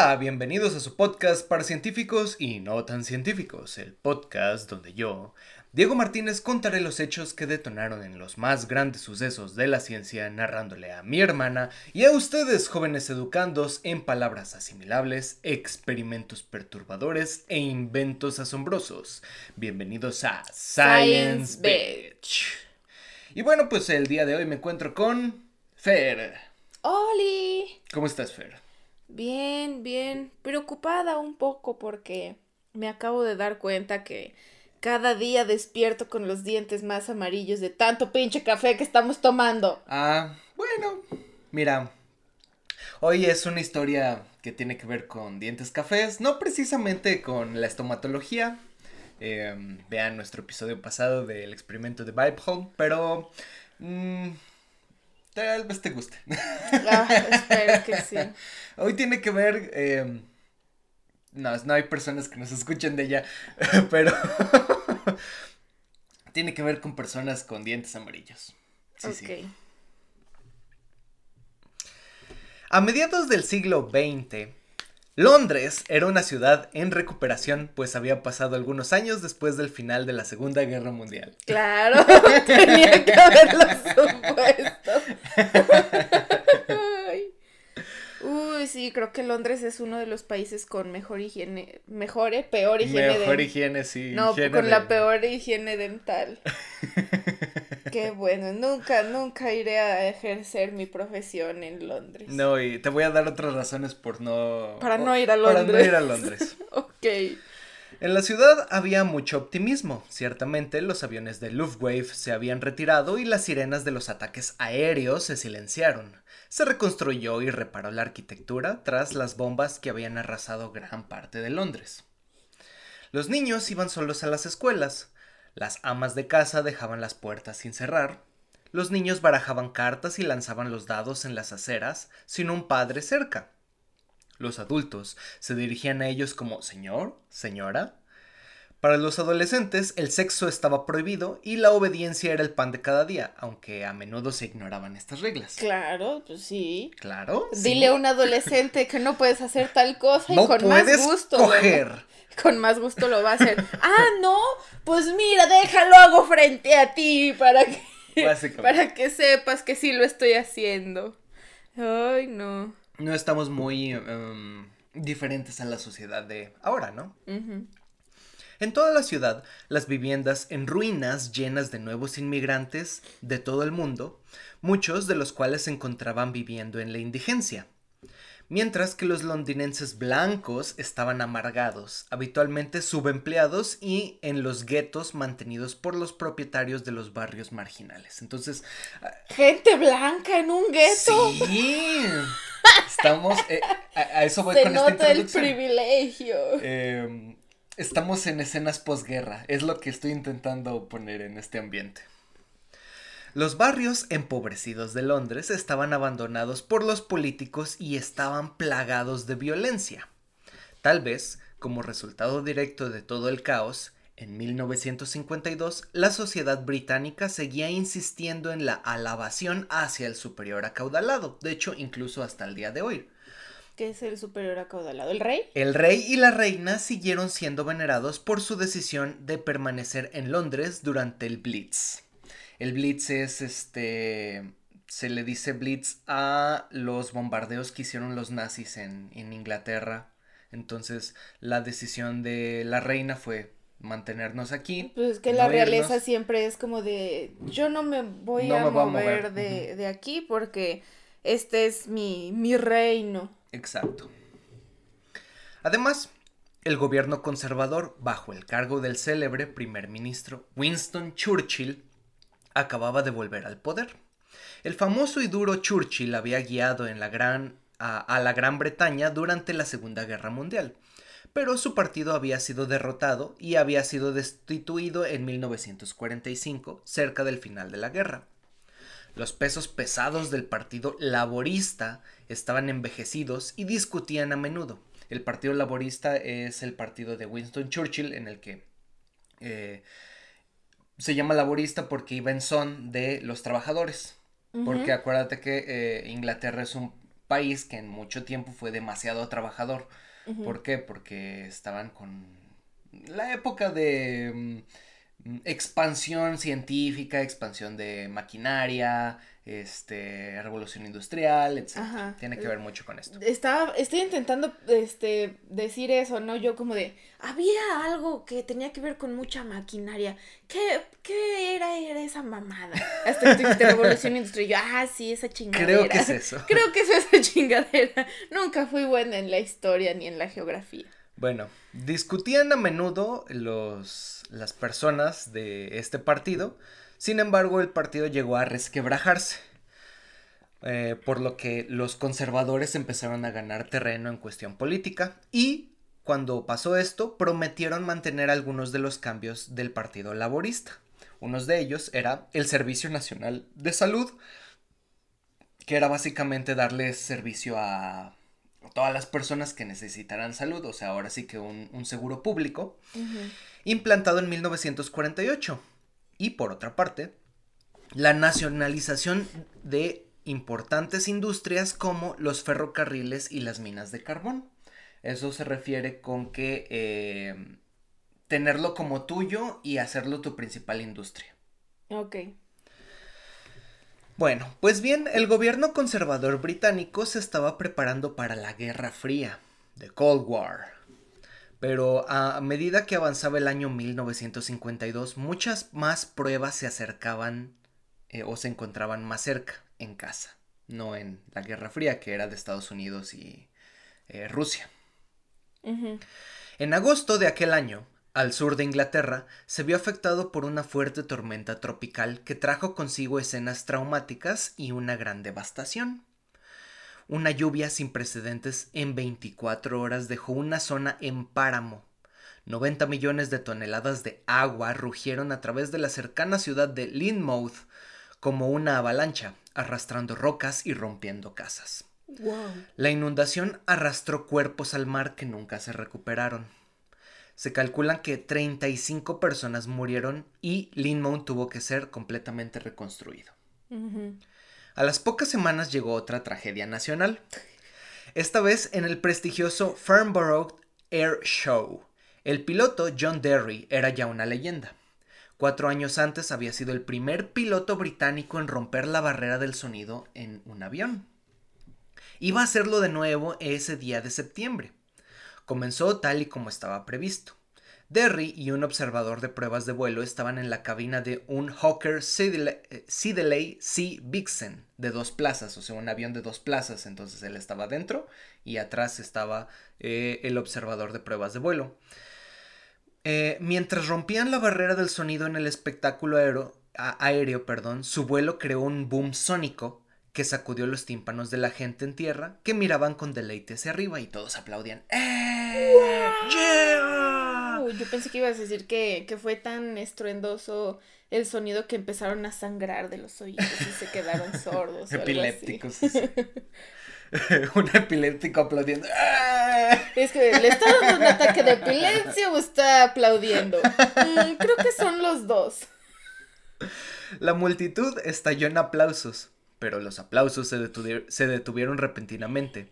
Hola, bienvenidos a su podcast para científicos y no tan científicos, el podcast donde yo, Diego Martínez, contaré los hechos que detonaron en los más grandes sucesos de la ciencia, narrándole a mi hermana y a ustedes, jóvenes educandos, en palabras asimilables, experimentos perturbadores e inventos asombrosos. Bienvenidos a Science, Bitch. Y bueno, pues el día de hoy me encuentro con Fer. ¡Oli! ¿Cómo estás, Fer? Bien, bien. Preocupada un poco porque me acabo de dar cuenta que cada día despierto con los dientes más amarillos de tanto pinche café que estamos tomando. Ah, bueno, mira. Hoy es una historia que tiene que ver con dientes cafés, no precisamente con la estomatología. Em, vean nuestro episodio pasado del experimento de Vibe Home, pero mm, tal vez te guste. Ah, espero que sí. Hoy tiene que ver. Eh, no, no hay personas que nos escuchen de ella, pero. tiene que ver con personas con dientes amarillos. Sí, sí. A mediados del siglo XX, Londres era una ciudad en recuperación, pues había pasado algunos años después del final de la Segunda Guerra Mundial. Claro, tenía que haberlo supuesto. Uy, sí, creo que Londres es uno de los países con mejor higiene, mejor, ¿eh? peor higiene. Mejor higiene, sí. No, con la peor higiene dental. Qué bueno, nunca, nunca iré a ejercer mi profesión en Londres. No, y te voy a dar otras razones por no... Para no ir a Londres. Para no ir a Londres. ok. En la ciudad había mucho optimismo. Ciertamente los aviones de Luftwaffe se habían retirado y las sirenas de los ataques aéreos se silenciaron. Se reconstruyó y reparó la arquitectura tras las bombas que habían arrasado gran parte de Londres. Los niños iban solos a las escuelas. Las amas de casa dejaban las puertas sin cerrar. Los niños barajaban cartas y lanzaban los dados en las aceras sin un padre cerca. Los adultos se dirigían a ellos como señor, señora. Para los adolescentes el sexo estaba prohibido y la obediencia era el pan de cada día, aunque a menudo se ignoraban estas reglas. Claro, pues sí. Claro. Dile a un adolescente que no puedes hacer tal cosa y con más gusto. Coger. con más gusto lo va a hacer. ah, no, pues mira, déjalo hago frente a ti para que para que sepas que sí lo estoy haciendo. Ay, no no estamos muy em, diferentes a la sociedad de ahora, ¿no? En toda la ciudad, las viviendas en ruinas llenas de nuevos inmigrantes de todo el mundo, muchos de los cuales se encontraban viviendo en la indigencia. Mientras que los londinenses blancos estaban amargados, habitualmente subempleados y en los guetos mantenidos por los propietarios de los barrios marginales. Entonces... Ah, Gente blanca en un gueto. Sí. Estamos, eh, a, eso voy Se con nota esta el privilegio. Em, estamos en escenas posguerra, es lo que estoy intentando poner en este ambiente. Los barrios empobrecidos de Londres estaban abandonados por los políticos y estaban plagados de violencia. Tal vez, como resultado directo de todo el caos, en 1952, la sociedad británica seguía insistiendo en la alabación hacia el superior acaudalado, de hecho incluso hasta el día de hoy. ¿Qué es el superior acaudalado? ¿El rey? El rey y la reina siguieron siendo venerados por su decisión de permanecer en Londres durante el Blitz. El Blitz es este... Se le dice Blitz a los bombardeos que hicieron los nazis en, en Inglaterra. Entonces la decisión de la reina fue mantenernos aquí. Pues es que la realeza siempre es como de, yo no me voy, a, mover De, aquí porque este es mi, mi reino. Exacto. Además, el gobierno conservador, bajo el cargo del célebre primer ministro Winston Churchill, acababa de volver al poder. El famoso y duro Churchill había guiado en la gran, a la Gran Bretaña durante la Segunda Guerra Mundial pero su partido había sido derrotado y había sido destituido en 1945, cerca del final de la guerra. Los pesos pesados del Partido Laborista estaban envejecidos y discutían a menudo. El Partido Laborista es el partido de Winston Churchill en el que eh, se llama laborista porque iba en son de los trabajadores. Porque acuérdate que eh, Inglaterra es un país que en mucho tiempo fue demasiado trabajador. ¿Por qué? Porque estaban con la época de mm, expansión científica, expansión de maquinaria, este, revolución industrial, etc. Tiene que ver mucho con esto. Estaba, estoy intentando este, decir eso, ¿no? Yo como de, había algo que tenía que ver con mucha maquinaria. ¿Qué, qué era, era esa mamada? Hasta que revolución industrial. Yo, ah, sí, esa chingadera. Creo que es eso. Creo que es esa chingadera. Nunca fui buena en la historia ni en la geografía. Bueno, discutían a menudo los, las personas de este partido sin embargo, el partido llegó a resquebrajarse, eh, por lo que los conservadores empezaron a ganar terreno en cuestión política y cuando pasó esto prometieron mantener algunos de los cambios del Partido Laborista. Uno de ellos era el Servicio Nacional de Salud, que era básicamente darles servicio a todas las personas que necesitaran salud, o sea, ahora sí que un, seguro público, implantado en 1948. Y por otra parte, la nacionalización de importantes industrias como los ferrocarriles y las minas de carbón. Eso se refiere con que eh, tenerlo como tuyo y hacerlo tu principal industria. Ok. Bueno, pues bien, el gobierno conservador británico se estaba preparando para la Guerra Fría, The Cold War. Pero a medida que avanzaba el año 1952, muchas más pruebas se acercaban eh, o se encontraban más cerca, en casa, no en la Guerra Fría, que era de Estados Unidos y eh, Rusia. En agosto de aquel año, al sur de Inglaterra, se vio afectado por una fuerte tormenta tropical que trajo consigo escenas traumáticas y una gran devastación. Una lluvia sin precedentes en 24 horas dejó una zona en páramo. 90 millones de toneladas de agua rugieron a través de la cercana ciudad de Lynmouth como una avalancha, arrastrando rocas y rompiendo casas. La inundación arrastró cuerpos al mar que nunca se recuperaron. Se calculan que 35 personas murieron y Lynmouth tuvo que ser completamente reconstruido. A las pocas semanas llegó otra tragedia nacional. Esta vez en el prestigioso Farnborough Air Show. El piloto John Derry era ya una leyenda. Cuatro años antes había sido el primer piloto británico en romper la barrera del sonido en un avión. Iba a hacerlo de nuevo ese día de septiembre. Comenzó tal y como estaba previsto. Derry y un observador de pruebas de vuelo estaban en la cabina de un Hawker Siddeley C. Vixen de dos plazas, o sea, un avión de dos plazas. Entonces él estaba dentro y atrás estaba eh, el observador de pruebas de vuelo. Eh, mientras rompían la barrera del sonido en el espectáculo aéreo, aéreo perdón, su vuelo creó un boom sónico que sacudió los tímpanos de la gente en tierra que miraban con deleite hacia arriba y todos aplaudían. ¡Eh! Yo pensé que ibas a decir que, fue tan estruendoso el sonido que empezaron a sangrar de los oídos y se quedaron sordos. Epilépticos. un epiléptico aplaudiendo. Es que le está dando un ataque de epilepsia o está aplaudiendo. Mm, creo que son los dos. La multitud estalló en aplausos, pero los aplausos se, se detuvieron repentinamente.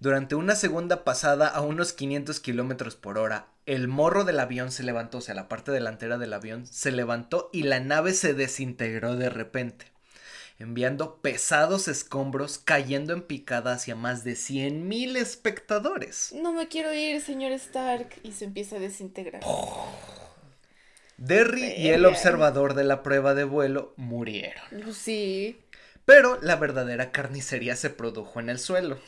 Durante una segunda pasada a unos 500 kilómetros por hora, el morro del avión se levantó, o sea, la parte delantera del avión se levantó y la nave se desintegró de repente, enviando pesados escombros cayendo en picada hacia más de 100.000 espectadores. No me quiero ir, señor Stark, y se empieza a desintegrar. Derry y el observador de la prueba de vuelo murieron. Sí. Pero la verdadera carnicería se produjo en el suelo.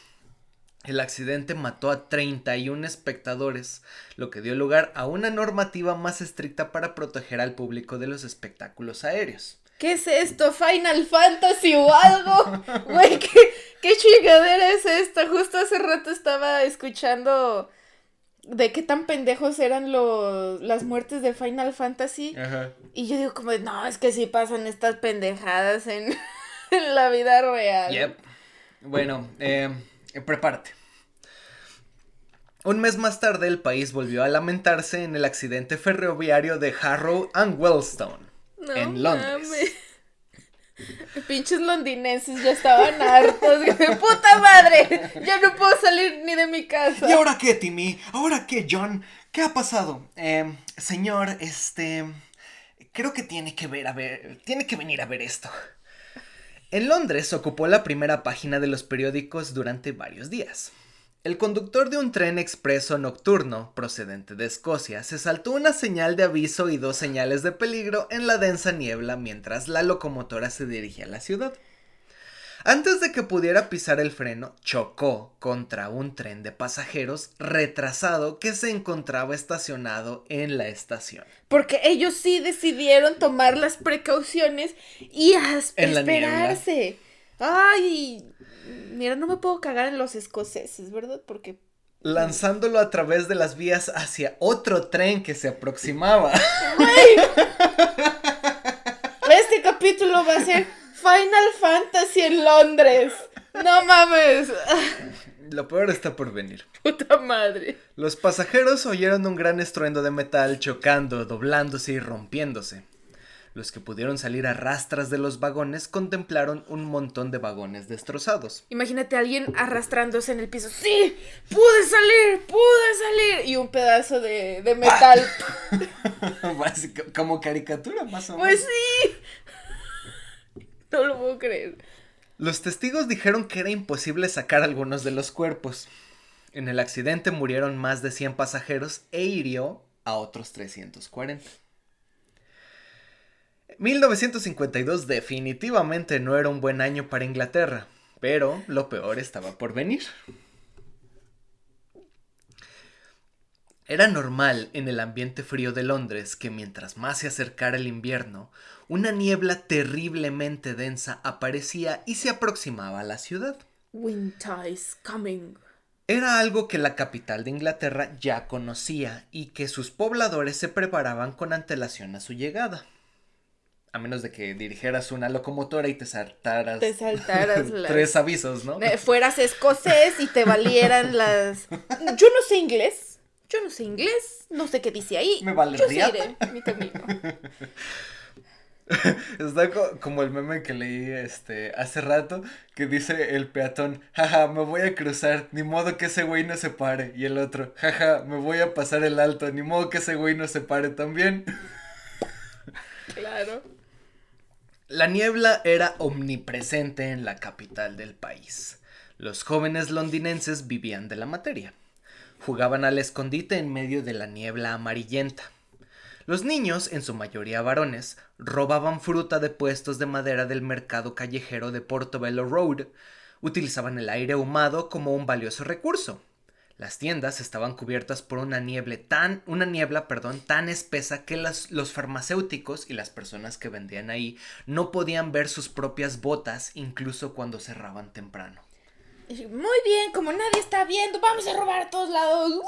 El accidente mató a 31 espectadores, lo que dio lugar a una normativa más estricta para proteger al público de los espectáculos aéreos. ¿Qué es esto? ¿Final Fantasy o algo? Güey, ¿qué, ¿qué chingadera es esta? Justo hace rato estaba escuchando de qué tan pendejos eran los, las muertes de Final Fantasy. Y yo digo como, no, es que sí pasan estas pendejadas en, en la vida real. Yep. Bueno, eh, prepárate. Un mes más tarde el país volvió a lamentarse en el accidente ferroviario de Harrow and Wellstone, en Londres. Pinches londinenses ya estaban hartos. ¡Puta madre! Ya no puedo salir ni de mi casa. ¿Y ahora qué, Timmy? ¿Ahora qué, John? ¿Qué ha pasado? Eh, señor, este... Creo que tiene que ver a ver... Tiene que venir a ver esto. En Londres ocupó la primera página de los periódicos durante varios días. El conductor de un tren expreso nocturno, procedente de Escocia, se saltó una señal de aviso y dos señales de peligro en la densa niebla mientras la locomotora se dirigía a la ciudad. Antes de que pudiera pisar el freno, chocó contra un tren de pasajeros retrasado que se encontraba estacionado en la estación. Porque ellos sí decidieron tomar las precauciones y esperarse. Ay, Mira, no me puedo cagar en los escoceses, ¿verdad? Porque... Lanzándolo a través de las vías hacia otro tren que se aproximaba. Este capítulo va a ser Final Fantasy en Londres. No mames. Lo peor está por venir. Puta madre. Los pasajeros oyeron un gran estruendo de metal chocando, doblándose y rompiéndose. Los que pudieron salir a rastras de los vagones contemplaron un montón de vagones destrozados. Imagínate a alguien arrastrándose en el piso. ¡Sí! ¡Pude salir! ¡Pude salir! Y un pedazo de, metal. como caricatura, más o pues menos. Pues sí. No lo puedo creer. Los testigos dijeron que era imposible sacar algunos de los cuerpos. En el accidente murieron más de 100 pasajeros e hirió a otros 340. 1952 definitivamente no era un buen año para Inglaterra, pero lo peor estaba por venir. Era normal en el ambiente frío de Londres que mientras más se acercara el invierno, una niebla terriblemente densa aparecía y se aproximaba a la ciudad. Winter is coming. Era algo que la capital de Inglaterra ya conocía y que sus pobladores se preparaban con antelación a su llegada a menos de que dirigieras una locomotora y te saltaras. Te saltaras tres avisos, ¿no? fueras escocés y te valieran las. Yo no sé inglés. Yo no sé inglés. No sé qué dice ahí. Me vale Yo seguiré mi camino. Está como el meme que leí este hace rato que dice el peatón, jaja, me voy a cruzar, ni modo que ese güey no se pare. Y el otro, jaja, me voy a pasar el alto, ni modo que ese güey no se pare también. Claro. La niebla era omnipresente en la capital del país. Los jóvenes londinenses vivían de la materia. Jugaban al escondite en medio de la niebla amarillenta. Los niños, en su mayoría varones, robaban fruta de puestos de madera del mercado callejero de Portobello Road. Utilizaban el aire ahumado como un valioso recurso. Las tiendas estaban cubiertas por una niebla tan, una niebla, perdón, tan espesa que los farmacéuticos y las personas que vendían ahí no podían ver sus propias botas incluso cuando cerraban temprano. Muy bien, como nadie está viendo, vamos a robar a todos lados.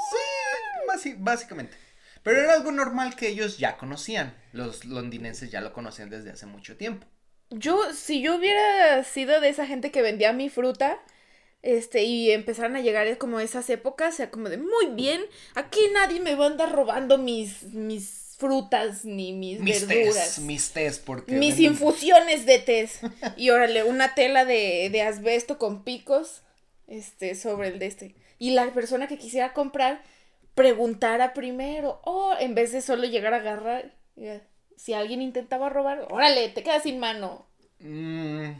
Sí, básicamente. Pero era algo normal que ellos ya conocían. Los londinenses ya lo conocían desde hace mucho tiempo. Yo, si yo hubiera sido de esa gente que vendía mi fruta, este, y empezaron a llegar como esas épocas, o sea, como de, muy bien, aquí nadie me va a andar robando mis, mis frutas ni mis, verduras. mis tés, porque... Mis infusiones de tés. y órale, una tela de, de asbesto con picos, este, sobre el de este. Y la persona que quisiera comprar, preguntara primero, o en vez de solo llegar a agarrar, si alguien intentaba robar, órale, te quedas sin mano. Mmm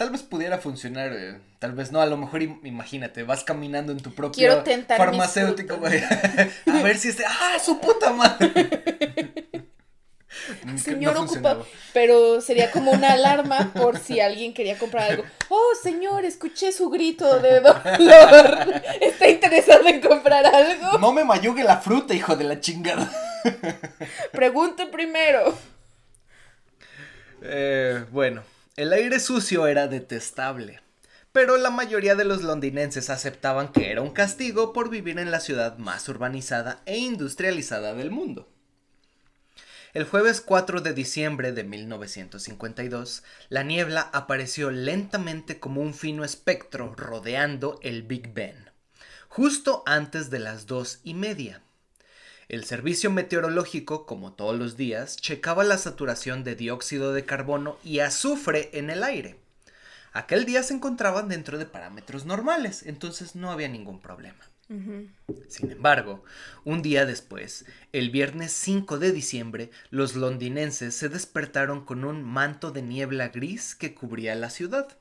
tal vez pudiera funcionar, eh, tal vez no, a lo mejor imagínate, vas caminando en tu propio farmacéutico, a ver si este, ah, su puta madre. Señor ocupado, pero sería como una alarma por si alguien quería comprar algo. Oh, señor, escuché su grito de dolor. ¿Está interesado en comprar algo? No me mayugue la fruta, hijo de la chingada. Pregunte primero. Eh, bueno, el aire sucio era detestable, pero la mayoría de los londinenses aceptaban que era un castigo por vivir en la ciudad más urbanizada e industrializada del mundo. El jueves 4 de diciembre de 1952, la niebla apareció lentamente como un fino espectro rodeando el Big Ben, justo antes de las dos y media. El servicio meteorológico, como todos los días, checaba la saturación de dióxido de carbono y azufre en el aire. Aquel día se encontraban dentro de parámetros normales, entonces no había ningún problema. Sin embargo, un día después, el viernes 5 de diciembre, los londinenses se despertaron con un manto de niebla gris que cubría la ciudad.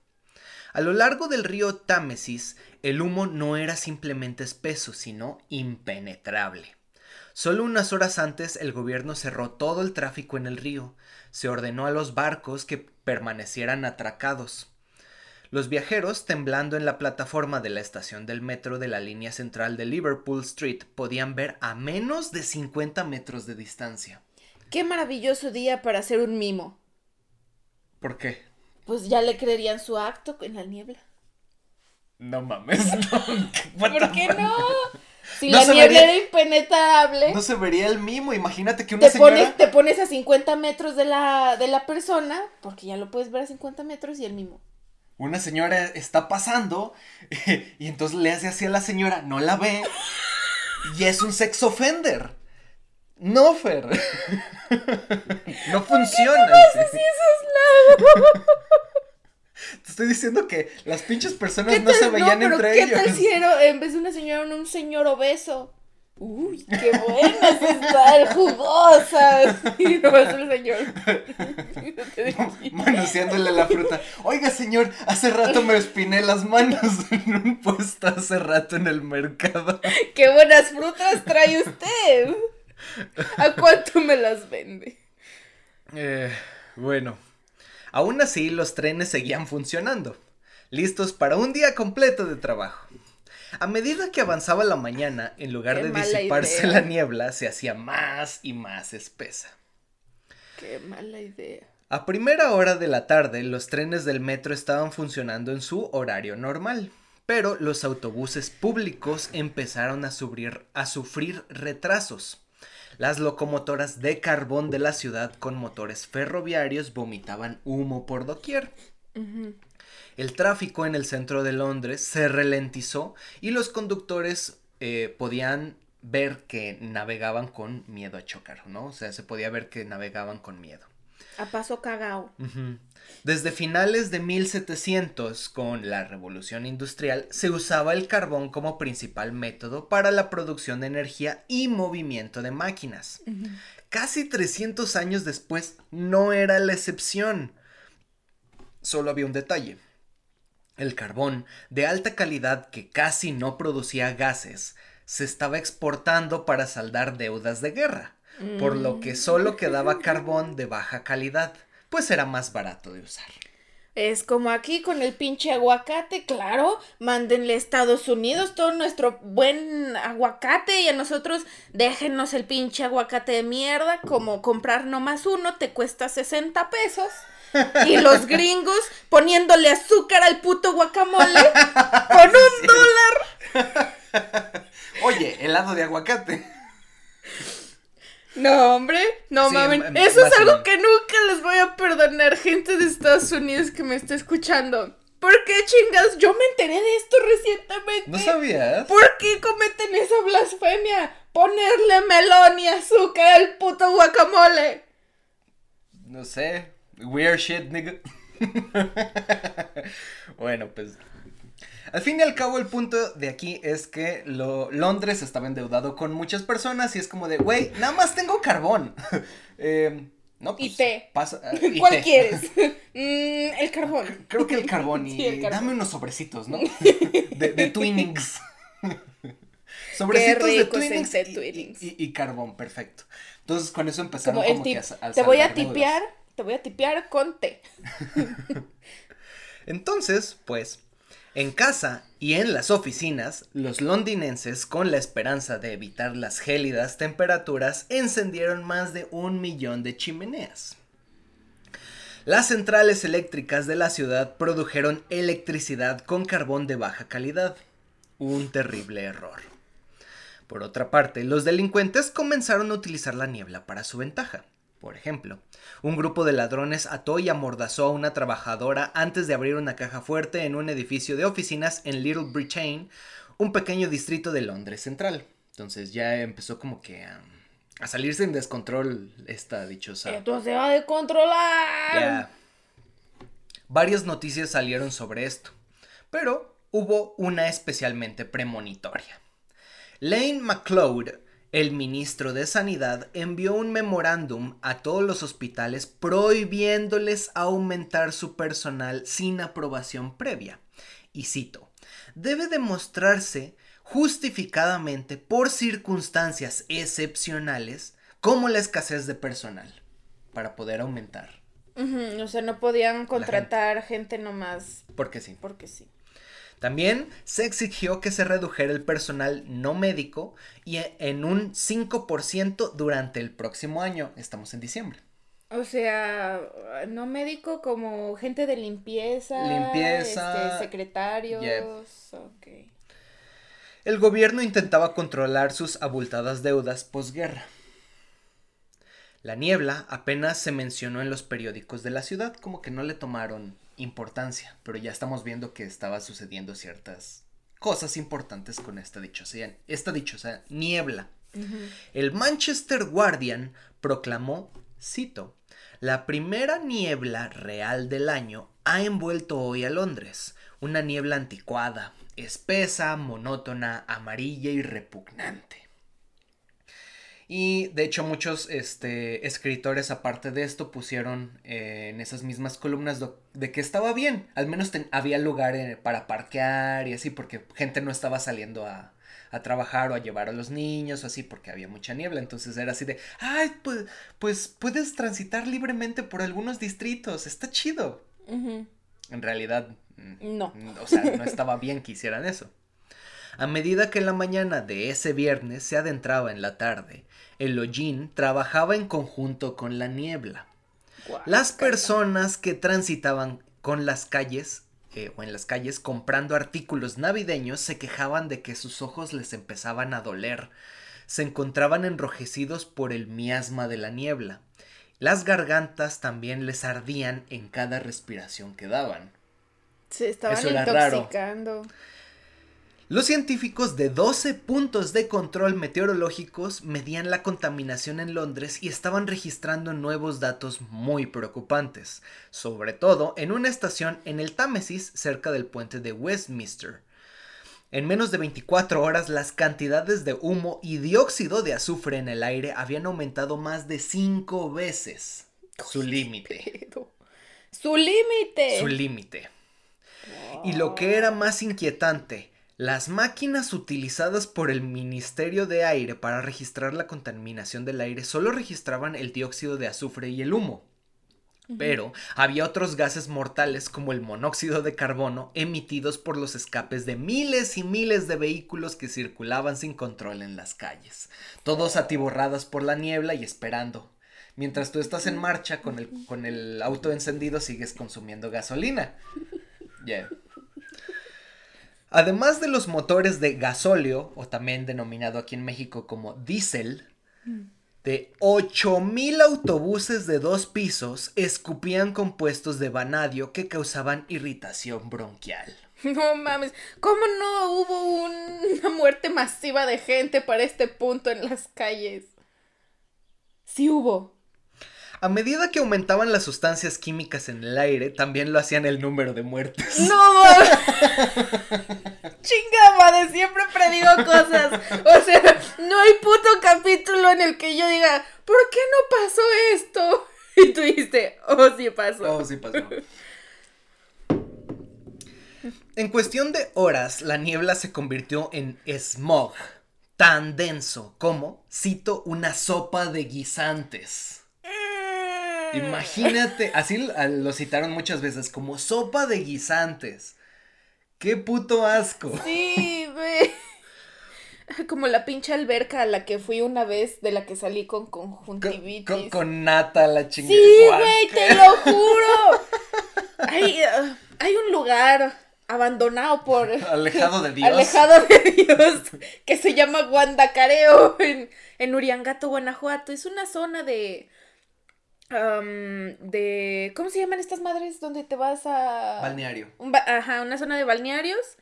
A lo largo del río Támesis, el humo no era simplemente espeso, sino impenetrable. Solo unas horas antes el gobierno cerró todo el tráfico en el río. Se ordenó a los barcos que permanecieran atracados. Los viajeros, temblando en la plataforma de la estación del metro de la línea central de Liverpool Street, podían ver a menos de 50 metros de distancia. Qué maravilloso día para hacer un mimo. ¿Por qué? Pues ya le creerían su acto en la niebla. No mames, no. ¿Por qué no? Si la niebla era impenetrable. No se vería el mimo. Imagínate que una te Pones, te pones a 50 metros de la, de la persona, porque ya lo puedes ver a 50 metros y el mimo. Una señora está pasando y entonces le hace así a la señora, no la ve y es un sex offender. No, Fer. no funciona. ¿Por qué no así esos lados? Te estoy diciendo que las pinches personas no se veían entre ¿qué ellos. ¿Qué tal si era, en vez de una señora, un señor obeso? Uy, qué buenas están, jugosas. Y no va el señor. Manoseándole la fruta. Oiga, señor, hace rato me espiné las manos en un puesto hace rato en el mercado. ¡Qué buenas frutas trae usted! ¿A cuánto me las vende? Eh, bueno, Aún así, los trenes seguían funcionando, listos para un día completo de trabajo. A medida que avanzaba la mañana, en lugar de disiparse la niebla, se hacía más y más espesa. Qué mala idea. A primera hora de la tarde, los trenes del metro estaban funcionando en su horario normal, pero los autobuses públicos empezaron a sufrir, a sufrir retrasos. Las locomotoras de carbón de la ciudad con motores ferroviarios vomitaban humo por doquier. El tráfico en el centro de Londres se ralentizó y los conductores eh, podían ver que navegaban con miedo a chocar, ¿no? O sea, se podía ver que navegaban con miedo. A paso cagao. Desde finales de 1700, con la revolución industrial, se usaba el carbón como principal método para la producción de energía y movimiento de máquinas. Casi 300 años después, no era la excepción. Solo había un detalle. El carbón, de alta calidad que casi no producía gases, se estaba exportando para saldar deudas de guerra, por lo que solo quedaba carbón de baja calidad pues era más barato de usar. Es como aquí con el pinche aguacate, claro, mándenle a Estados Unidos todo nuestro buen aguacate y a nosotros déjenos el pinche aguacate de mierda, como comprar nomás uno te cuesta 60 pesos. Y los gringos poniéndole azúcar al puto guacamole con un dólar. Oye, helado de aguacate. No, hombre, no mames. Eso es algo que nunca les voy a perdonar, gente de Estados Unidos que me está escuchando. ¿Por qué chingados? Yo me enteré de esto recientemente. ¿No sabías? ¿Por qué cometen esa blasfemia? Ponerle melón y azúcar al puto guacamole. No sé. Weird shit, nigga. bueno, pues al fin y al cabo, el punto de aquí es que lo, Londres estaba endeudado con muchas personas y es como de, güey, nada más tengo carbón. eh, no, pues, y té. Pasa, uh, y ¿Cuál quieres? mm, el carbón. Creo que el carbón y el carbón. dame unos sobrecitos, ¿no? de, de Twinnings. sobrecitos de Twinnings, y, y, carbón, perfecto. Entonces con eso empezaron como, que a, a Te voy a tipear, te voy a tipear con té. Entonces, pues en casa y en las oficinas, los londinenses, con la esperanza de evitar las gélidas temperaturas, encendieron más de un millón de chimeneas. Las centrales eléctricas de la ciudad produjeron electricidad con carbón de baja calidad. Un terrible error. Por otra parte, los delincuentes comenzaron a utilizar la niebla para su ventaja. Por ejemplo, un grupo de ladrones ató y amordazó a una trabajadora antes de abrir una caja fuerte en un edificio de oficinas en Little Britain, un pequeño distrito de Londres central. Entonces ya empezó como que a a salirse en descontrol esta dichosa. Esto se va a controlar. Ya. Varias noticias salieron sobre esto, pero hubo una especialmente premonitoria. Lane McLeod, el ministro de Sanidad, envió un memorándum a todos los hospitales prohibiéndoles aumentar su personal sin aprobación previa. Y cito, debe demostrarse justificadamente por circunstancias excepcionales como la escasez de personal para poder aumentar. O sea, no podían contratar gente nomás Porque sí. porque sí. También se exigió que se redujera el personal no médico y e- en un 5% durante el próximo año. Estamos en diciembre. O sea, no médico como gente de limpieza. Limpieza, este, secretarios. Ok. El gobierno intentaba controlar sus abultadas deudas posguerra. La niebla apenas se mencionó en los periódicos de la ciudad, como que no le tomaron importancia, pero ya estamos viendo que estaba sucediendo ciertas cosas importantes con esta dichosa, esta dichosa niebla. El Manchester Guardian proclamó, cito, la primera niebla real del año ha envuelto hoy a Londres, una niebla anticuada, espesa, monótona, amarilla y repugnante. Y de hecho muchos este, escritores aparte de esto pusieron eh, en esas mismas columnas de que estaba bien, al menos ten- había lugar eh, para parquear y así porque gente no estaba saliendo a, a trabajar o a llevar a los niños o así porque había mucha niebla, entonces era así de, ay, pues, pues puedes transitar libremente por algunos distritos, está chido. En realidad, mm, No. o sea, no estaba bien que hicieran eso. A medida que la mañana de ese viernes se adentraba en la tarde, el hollín trabajaba en conjunto con la niebla. Las personas que transitaban con las calles eh, o en las calles comprando artículos navideños se quejaban de que sus ojos les empezaban a doler. Se encontraban enrojecidos por el miasma de la niebla. Las gargantas también les ardían en cada respiración que daban. Se estaban Eso era raro. Los científicos de 12 puntos de control meteorológicos medían la contaminación en Londres y estaban registrando nuevos datos muy preocupantes, sobre todo en una estación en el Támesis cerca del puente de Westminster. En menos de 24 horas las cantidades de humo y dióxido de azufre en el aire habían aumentado más de 5 veces su límite. Su límite. Su límite. Y lo que era más inquietante, las máquinas utilizadas por el Ministerio de Aire para registrar la contaminación del aire solo registraban el dióxido de azufre y el humo. Pero había otros gases mortales como el monóxido de carbono emitidos por los escapes de miles y miles de vehículos que circulaban sin control en las calles, todos atiborradas por la niebla y esperando. Mientras tú estás en marcha con el, con el auto encendido sigues consumiendo gasolina. Yeah. Además de los motores de gasóleo, o también denominado aquí en México como diésel, de 8000 autobuses de dos pisos escupían compuestos de vanadio que causaban irritación bronquial. No mames, ¿cómo no hubo un- una muerte masiva de gente para este punto en las calles? Sí hubo. A medida que aumentaban las sustancias químicas en el aire, también lo hacían el número de muertes. No. Chinga madre, siempre predigo cosas. O sea, no hay puto capítulo en el que yo diga, ¿por qué no pasó esto? Y tú dijiste, oh, sí pasó. Oh, sí pasó. En cuestión de horas, la niebla se convirtió en smog, tan denso como, cito, una sopa de guisantes. Imagínate, así lo citaron muchas veces, como sopa de guisantes. ¡Qué puto asco! Sí, güey. Como la pinche alberca a la que fui una vez, de la que salí con Con, conjuntivitis. con- con nata la chingada. Sí, güey, te lo juro. Hay, uh, hay un lugar abandonado por... Alejado de Dios. Alejado de Dios, que se llama Guandacareo en, en Uriangato, Guanajuato. Es una zona de... de... ¿Cómo se llaman estas madres donde te vas a... Balneario. un ba- ajá, una zona de balnearios.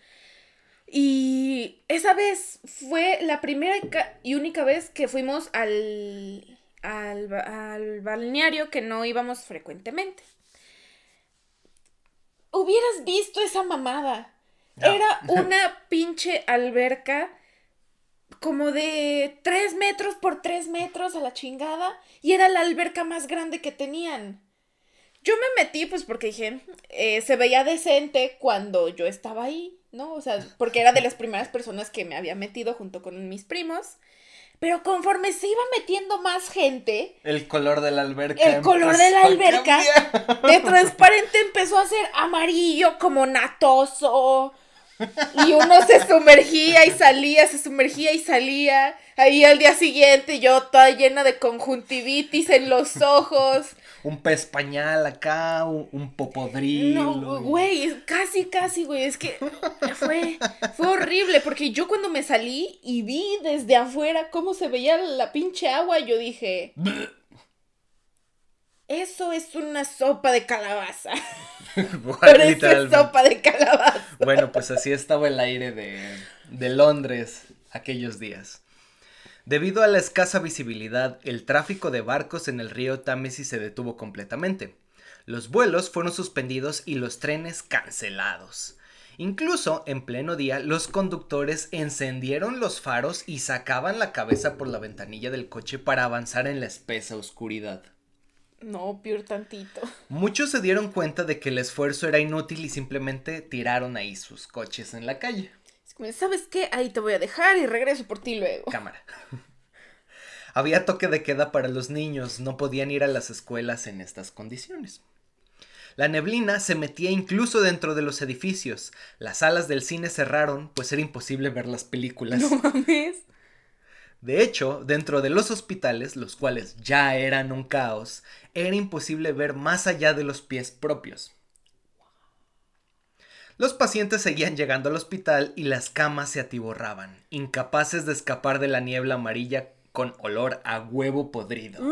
Y esa vez fue la primera y única vez que fuimos al, al, al balneario que no íbamos frecuentemente. Hubieras visto esa mamada. Era una pinche alberca como de 3 metros por 3 metros a la chingada y era la alberca más grande que tenían. Yo me metí pues porque dije, eh, se veía decente cuando yo estaba ahí, ¿no? O sea, porque era de las primeras personas que me había metido junto con mis primos. Pero conforme se iba metiendo más gente. El color de la alberca. El color de la alberca. De transparente empezó a ser amarillo, como natoso. Y uno se sumergía y salía, se sumergía y salía. Ahí al día siguiente yo toda llena de conjuntivitis en los ojos. Un pez pañal acá, un, popodril. No, güey, casi, casi, güey. Es que fue, fue horrible porque yo cuando me salí y vi desde afuera cómo se veía la pinche agua, yo dije... Eso es una sopa de calabaza. Parece sopa de calabaza. Bueno, pues así estaba el aire de, de Londres aquellos días. Debido a la escasa visibilidad, el tráfico de barcos en el río Támesis se detuvo completamente. Los vuelos fueron suspendidos y los trenes cancelados. Incluso en pleno día, los conductores encendieron los faros y sacaban la cabeza por la ventanilla del coche para avanzar en la espesa oscuridad. No, peor tantito. Muchos se dieron cuenta de que el esfuerzo era inútil y simplemente tiraron ahí sus coches en la calle. ¿sabes qué? Ahí te voy a dejar y regreso por ti luego. Cámara. Había toque de queda para los niños, no podían ir a las escuelas en estas condiciones. La neblina se metía incluso dentro de los edificios. Las salas del cine cerraron, pues era imposible ver las películas. No mames. De hecho, dentro de los hospitales, los cuales ya eran un caos, era imposible ver más allá de los pies propios. Los pacientes seguían llegando al hospital y las camas se atiborraban, incapaces de escapar de la niebla amarilla con olor a huevo podrido.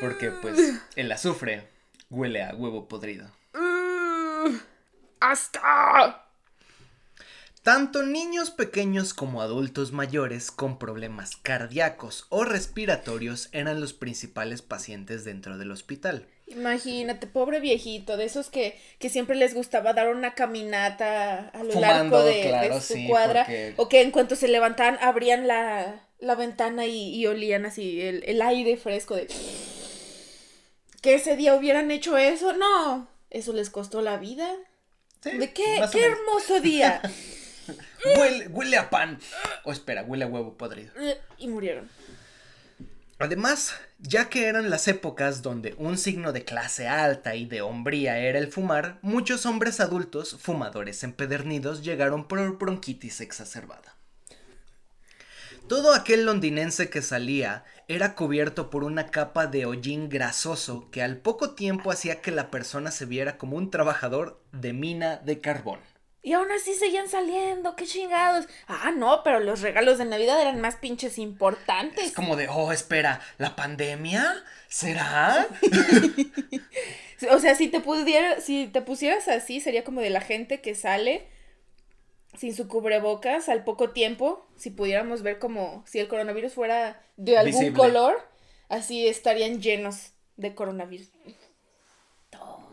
Porque pues el azufre huele a huevo podrido. ¡Hasta! Tanto niños pequeños como adultos mayores con problemas cardíacos o respiratorios eran los principales pacientes dentro del hospital. Imagínate, pobre viejito, de esos que, siempre les gustaba dar una caminata a lo largo de, su cuadra, o que en cuanto se levantaban abrían la, ventana y, olían así el, aire fresco de... Que ese día hubieran hecho eso, no, eso les costó la vida. ¿De qué? ¡Qué hermoso día! huele, a pan. O espera, huele a huevo podrido. Y murieron. Además, ya que eran las épocas donde un signo de clase alta y de hombría era el fumar, muchos hombres adultos, fumadores empedernidos, llegaron por bronquitis exacerbada. Todo aquel londinense que salía era cubierto por una capa de hollín grasoso que al poco tiempo hacía que la persona se viera como un trabajador de mina de carbón. Y aún así seguían saliendo, qué chingados. Ah, no, pero los regalos de Navidad eran más pinches importantes. Es como de, oh, espera, ¿la pandemia? ¿Será? o sea, si te pudiera, si te pusieras así, sería como de la gente que sale sin su cubrebocas al poco tiempo, si pudiéramos ver como si el coronavirus fuera de algún color, así estarían llenos de coronavirus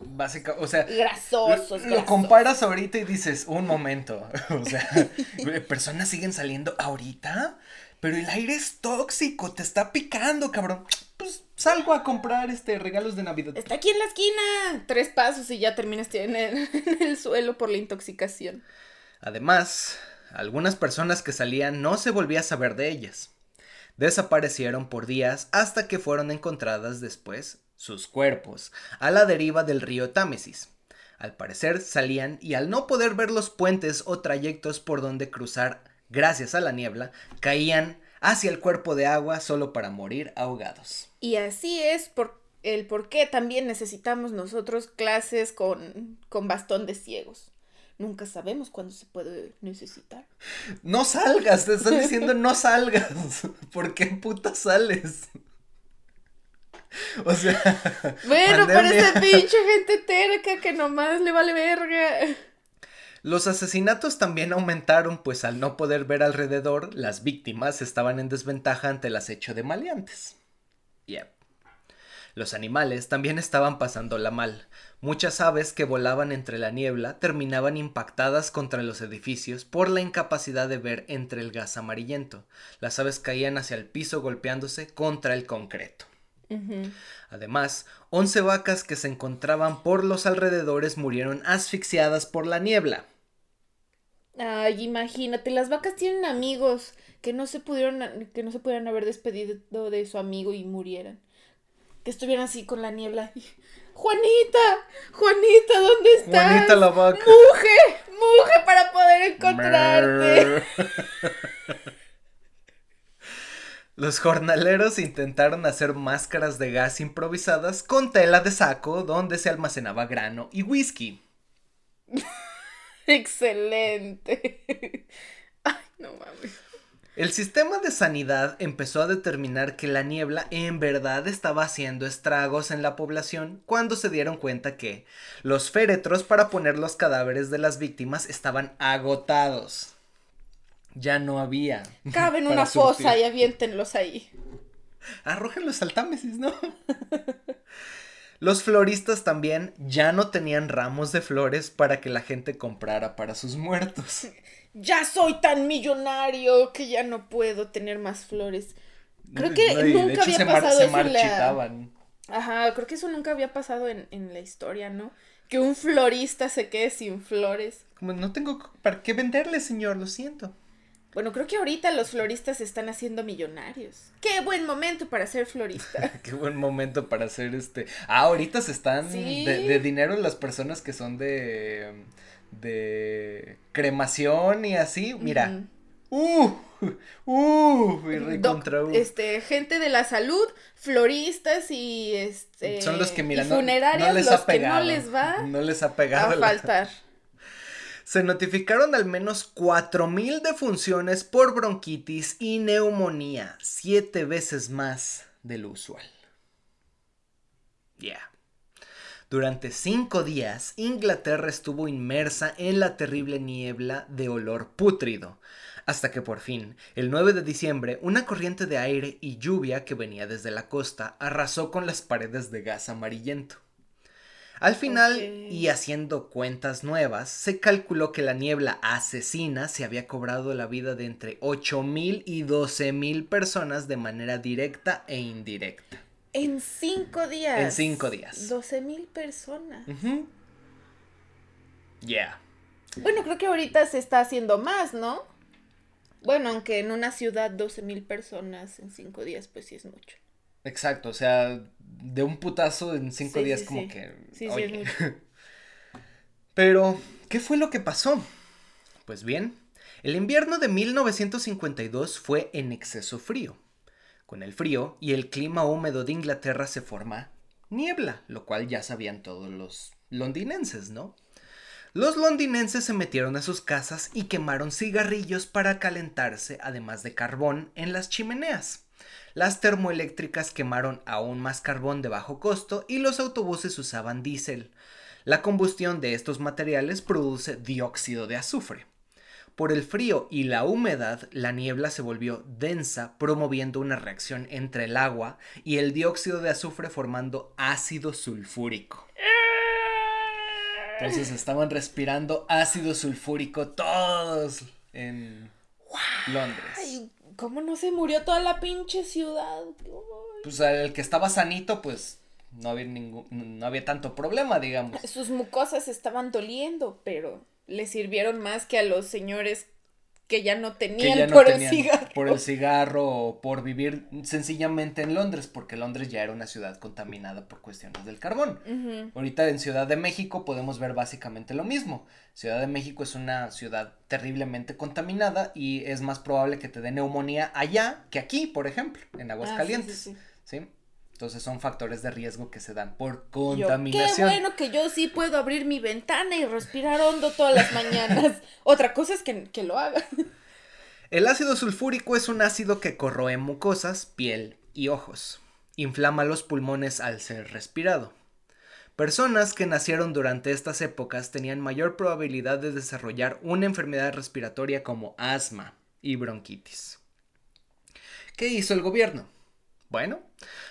básica, o sea, grasosos. Lo, comparas ahorita y dices, un momento, o sea, personas siguen saliendo ahorita, pero el aire es tóxico, te está picando, cabrón. Pues salgo a comprar este regalos de Navidad. Está aquí en la esquina, tres pasos y ya terminas en el, en el suelo por la intoxicación. Además, algunas personas que salían no se volvía a saber de ellas. Desaparecieron por días hasta que fueron encontradas después sus cuerpos, a la deriva del río Támesis. Al parecer salían y al no poder ver los puentes o trayectos por donde cruzar gracias a la niebla, caían hacia el cuerpo de agua solo para morir ahogados. Y así es por el por qué también necesitamos nosotros clases con, con bastón de ciegos. Nunca sabemos cuándo se puede necesitar. No salgas, te están diciendo no salgas. ¿Por qué puta sales? O sea. Bueno, parece pinche gente terca que nomás le vale verga. Los asesinatos también aumentaron, pues al no poder ver alrededor, las víctimas estaban en desventaja ante el acecho de maleantes. Yep. Los animales también estaban pasándola mal. Muchas aves que volaban entre la niebla terminaban impactadas contra los edificios por la incapacidad de ver entre el gas amarillento. Las aves caían hacia el piso golpeándose contra el concreto. Además, once vacas que se encontraban por los alrededores murieron asfixiadas por la niebla. Ay, imagínate, las vacas tienen amigos que no se pudieron, que no se pudieran haber despedido de su amigo y murieran. Que estuvieran así con la niebla. Juanita, Juanita, ¿dónde estás? Juanita la vaca. Muge, muge para poder encontrarte. Los jornaleros intentaron hacer máscaras de gas improvisadas con tela de saco donde se almacenaba grano y whisky. Excelente. Ay, no mames. El sistema de sanidad empezó a determinar que la niebla en verdad estaba haciendo estragos en la población cuando se dieron cuenta que los féretros para poner los cadáveres de las víctimas estaban agotados ya no había. Caben en una fosa y aviéntenlos ahí. Arrójenlos al Támesis, ¿no? Los floristas también ya no tenían ramos de flores para que la gente comprara para sus muertos. Ya soy tan millonario que ya no puedo tener más flores. Creo que nunca había pasado eso en Ajá, creo que eso nunca había pasado en, en la historia, ¿no? Que un florista se quede sin flores. Como no tengo para qué venderle, señor, lo siento. Bueno, creo que ahorita los floristas se están haciendo millonarios. Qué buen momento para ser florista. Qué buen momento para ser este. Ah, ahorita se están de, dinero las personas que son de de cremación y así. Mira. Uh, uh, y Este, gente de la salud, floristas y este. Son los que miran. Funerarios, no, les los que no les va. No les ha pegado. A faltar se notificaron al menos 4.000 defunciones por bronquitis y neumonía, siete veces más de lo usual. Yeah. Durante cinco días, Inglaterra estuvo inmersa en la terrible niebla de olor pútrido, hasta que por fin, el 9 de diciembre, una corriente de aire y lluvia que venía desde la costa arrasó con las paredes de gas amarillento. Al final, y haciendo cuentas nuevas, se calculó que la niebla asesina se había cobrado la vida de entre 8.000 y 12.000 personas de manera directa e indirecta. En cinco días. En cinco días. 12.000 personas. Yeah. Bueno, creo que ahorita se está haciendo más, ¿no? Bueno, aunque en una ciudad 12.000 personas en cinco días, pues sí es mucho. Exacto, o sea, de un putazo en cinco días como que... Sí, oye. Pero, ¿qué fue lo que pasó? Pues bien, el invierno de 1952 fue en exceso frío. Con el frío y el clima húmedo de Inglaterra se forma niebla, lo cual ya sabían todos los londinenses, ¿no? Los londinenses se metieron a sus casas y quemaron cigarrillos para calentarse, además de carbón, en las chimeneas. Las termoeléctricas quemaron aún más carbón de bajo costo y los autobuses usaban diésel. La combustión de estos materiales produce dióxido de azufre. Por el frío y la humedad, la niebla se volvió densa, promoviendo una reacción entre el agua y el dióxido de azufre formando ácido sulfúrico. Entonces estaban respirando ácido sulfúrico todos en Londres. ¿Cómo no se murió toda la pinche ciudad? Pues el que estaba sanito, pues no había ningún, no había tanto problema, digamos. Sus mucosas estaban doliendo, pero le sirvieron más que a los señores que ya no tenían por el cigarro. Por el cigarro o por vivir sencillamente en Londres, porque Londres ya era una ciudad contaminada por cuestiones del carbón. Ahorita en Ciudad de México podemos ver básicamente lo mismo. Ciudad de México es una ciudad terriblemente contaminada y es más probable que te dé neumonía allá que aquí, por ejemplo, en Aguascalientes. Ah, sí, Entonces son factores de riesgo que se dan por contaminación. qué bueno que yo sí puedo abrir mi ventana y respirar hondo todas las mañanas. Otra cosa es que, que, lo haga. El ácido sulfúrico es un ácido que corroe mucosas, piel y ojos. Inflama los pulmones al ser respirado. Personas que nacieron durante estas épocas tenían mayor probabilidad de desarrollar una enfermedad respiratoria como asma y bronquitis. ¿Qué hizo el gobierno? Bueno,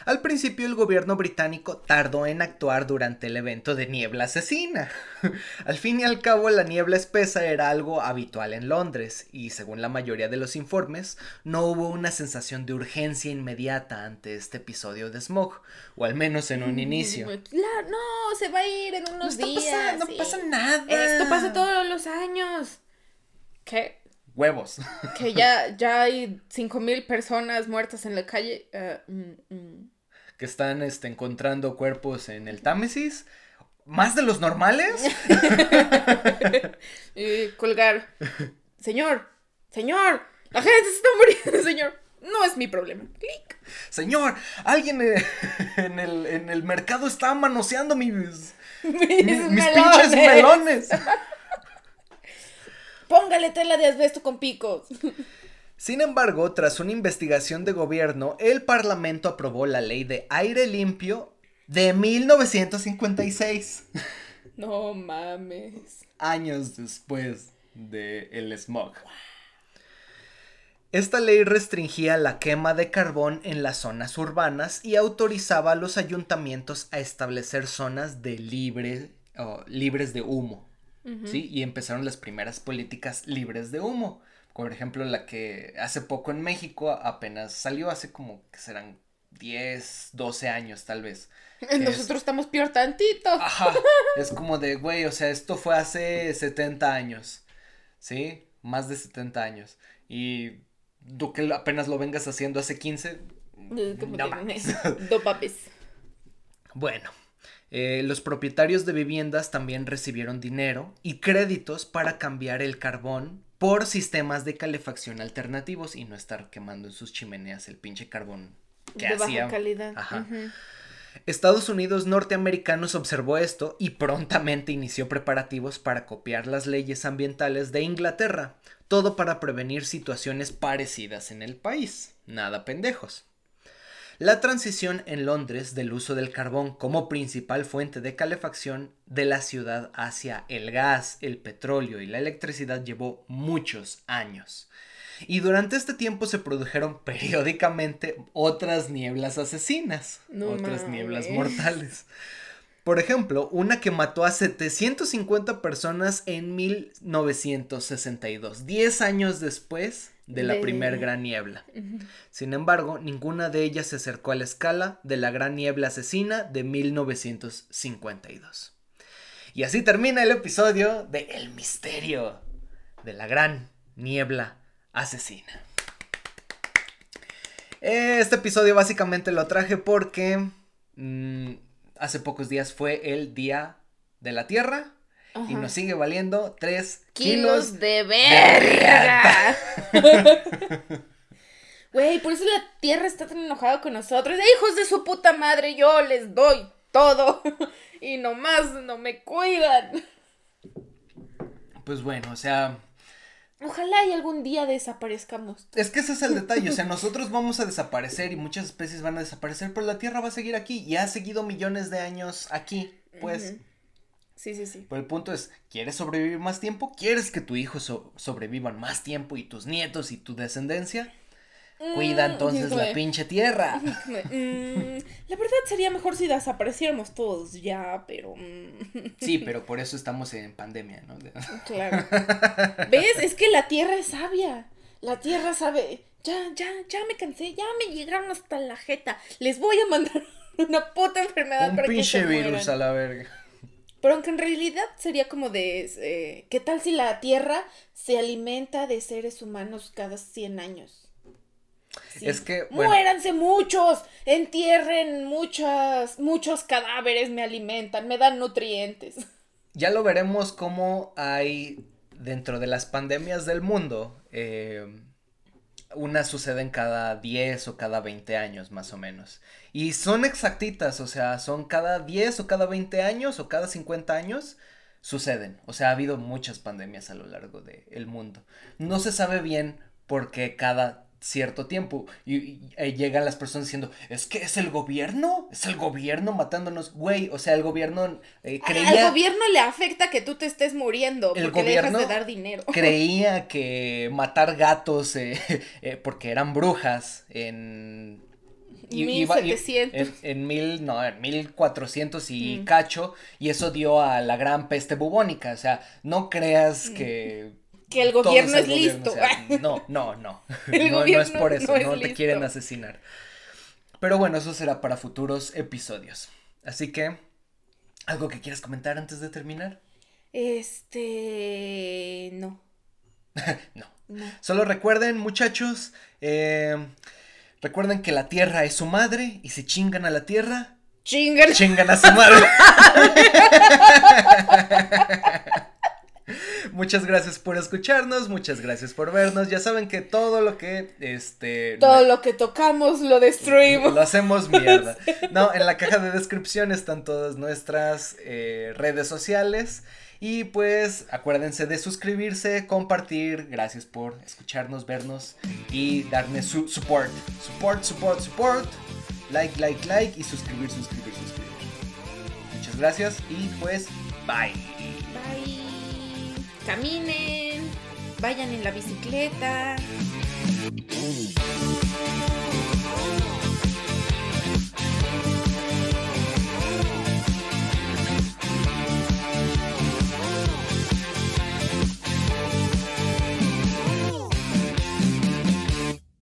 al principio el gobierno británico tardó en actuar durante el evento de niebla asesina. al fin y al cabo la niebla espesa era algo habitual en Londres y según la mayoría de los informes no hubo una sensación de urgencia inmediata ante este episodio de smog, o al menos en un Mm, inicio. Claro, no, se va a ir en unos días. pasando- no pasa nada. Esto pasa todos los años. ¿Qué? Huevos. Que ya, ya hay cinco mil personas muertas en la calle. Eh, mm, mm. Que están este, encontrando cuerpos en el Támesis. ¿Más de los normales? Y colgar. Señor, señor, la gente se está muriendo, señor. No es mi problema. Clic. Señor, alguien eh, en el, en el mercado está manoseando mis, Mis, mis, pinches melones. Póngale tela de asbesto con picos. Sin embargo, tras una investigación de gobierno, el Parlamento aprobó la ley de aire limpio de 1956, No mames. años después del smog. Esta ley restringía la quema de carbón en las zonas urbanas y autorizaba a los ayuntamientos a establecer zonas de libre, libres de humo. ¿sí? Y empezaron las primeras políticas libres de humo. Por ejemplo, la que hace poco en México apenas salió, hace como que serán 10, 12 años tal vez. que es- Nosotros estamos peor tantito. Ajá, es como de, güey, o sea, esto fue hace 70 años, ¿sí? Más de 70 años. Y tú que apenas lo vengas haciendo hace 15, Eh, como no mames. Do papis. Bueno, eh, los propietarios de viviendas también recibieron dinero y créditos para cambiar el carbón por sistemas de calefacción alternativos y no estar quemando en sus chimeneas el pinche carbón que De baja calidad. Ajá. Estados Unidos norteamericanos observó esto y prontamente inició preparativos para copiar las leyes ambientales de Inglaterra, todo para prevenir situaciones parecidas en el país. Nada pendejos. La transición en Londres del uso del carbón como principal fuente de calefacción de la ciudad hacia el gas, el petróleo y la electricidad llevó muchos años. Y durante este tiempo se produjeron periódicamente otras nieblas asesinas, No otras nieblas mortales. Por ejemplo, una que mató a 750 personas en 1962, 10 años después de la De- primer gran niebla. Sin embargo, ninguna de ellas se acercó a la escala de la gran niebla asesina de 1952. Y así termina el episodio de El misterio de la gran niebla asesina. Este episodio básicamente lo traje porque mm, hace pocos días fue el Día de la Tierra y nos sigue valiendo 3 Kilos kilos. de verga. Güey, por eso la tierra está tan enojada con nosotros. Hijos de su puta madre, yo les doy todo. Y nomás no me cuidan. Pues bueno, o sea, Ojalá y algún día desaparezcamos. Es que ese es el detalle, o sea, nosotros vamos a desaparecer y muchas especies van a desaparecer, pero la Tierra va a seguir aquí y ha seguido millones de años aquí, pues. Sí, sí, sí. Pero el punto es, ¿quieres sobrevivir más tiempo? ¿Quieres que tu hijo so- sobrevivan más tiempo y tus nietos y tu descendencia? Cuida Mm, entonces híjole. la pinche Tierra. Mm, la verdad sería mejor si desapareciéramos todos ya, pero... mm, Sí, pero por eso estamos en pandemia, ¿no? Claro. ¿Ves? Es que la tierra es sabia. La tierra sabe. Ya, ya, ya me cansé. Ya me llegaron hasta la jeta. Les voy a mandar una puta enfermedad Un para que pinche se virus mueran. a la verga. Pero aunque en realidad sería como de. eh, ¿Qué tal si la tierra se alimenta de seres humanos cada 100 años? Sí. Es que, bueno. Muéranse muchos, entierren muchas, muchos cadáveres, me alimentan, me dan nutrientes. Ya lo veremos cómo hay dentro de las pandemias del mundo. eh, unas suceden cada 10 o cada 20 años más o menos. Y son exactitas, o sea, son cada 10 o cada 20 años o cada 50 años suceden. O sea, ha habido muchas pandemias a lo largo del mundo. No se sabe bien por qué cada cierto tiempo. Y, llegan las personas diciendo, es que es el gobierno, es el gobierno matándonos. Güey, o sea, el gobierno eh, creía... Al gobierno le afecta que tú te estés muriendo porque el gobierno dejas de dar dinero. Creía que matar gatos, eh, eh, porque eran brujas en... 1700. en, mil, no, en 1400 y mm. cacho, y eso dio a la gran peste bubónica. O sea, no creas mm. que que el gobierno es, listo. no, no, no. no, es por eso, no, te quieren asesinar. Pero bueno, eso será para futuros episodios. Así que, ¿algo que quieras comentar antes de terminar? Este... no. no. Solo recuerden, muchachos, eh, recuerden que la tierra es su madre y si chingan a la tierra... Chingan. Chingan a su madre. Muchas gracias por escucharnos, muchas gracias por vernos. Ya saben que todo lo que este todo lo que tocamos lo destruimos. Lo hacemos mierda. No, en la caja de descripción están todas nuestras eh, redes sociales. Y pues acuérdense de suscribirse, compartir. Gracias por escucharnos, vernos y darme su support. Support, support, support. Like, like, like y suscribir, suscribir, suscribir. Muchas gracias y pues bye. Bye caminen, vayan en la bicicleta.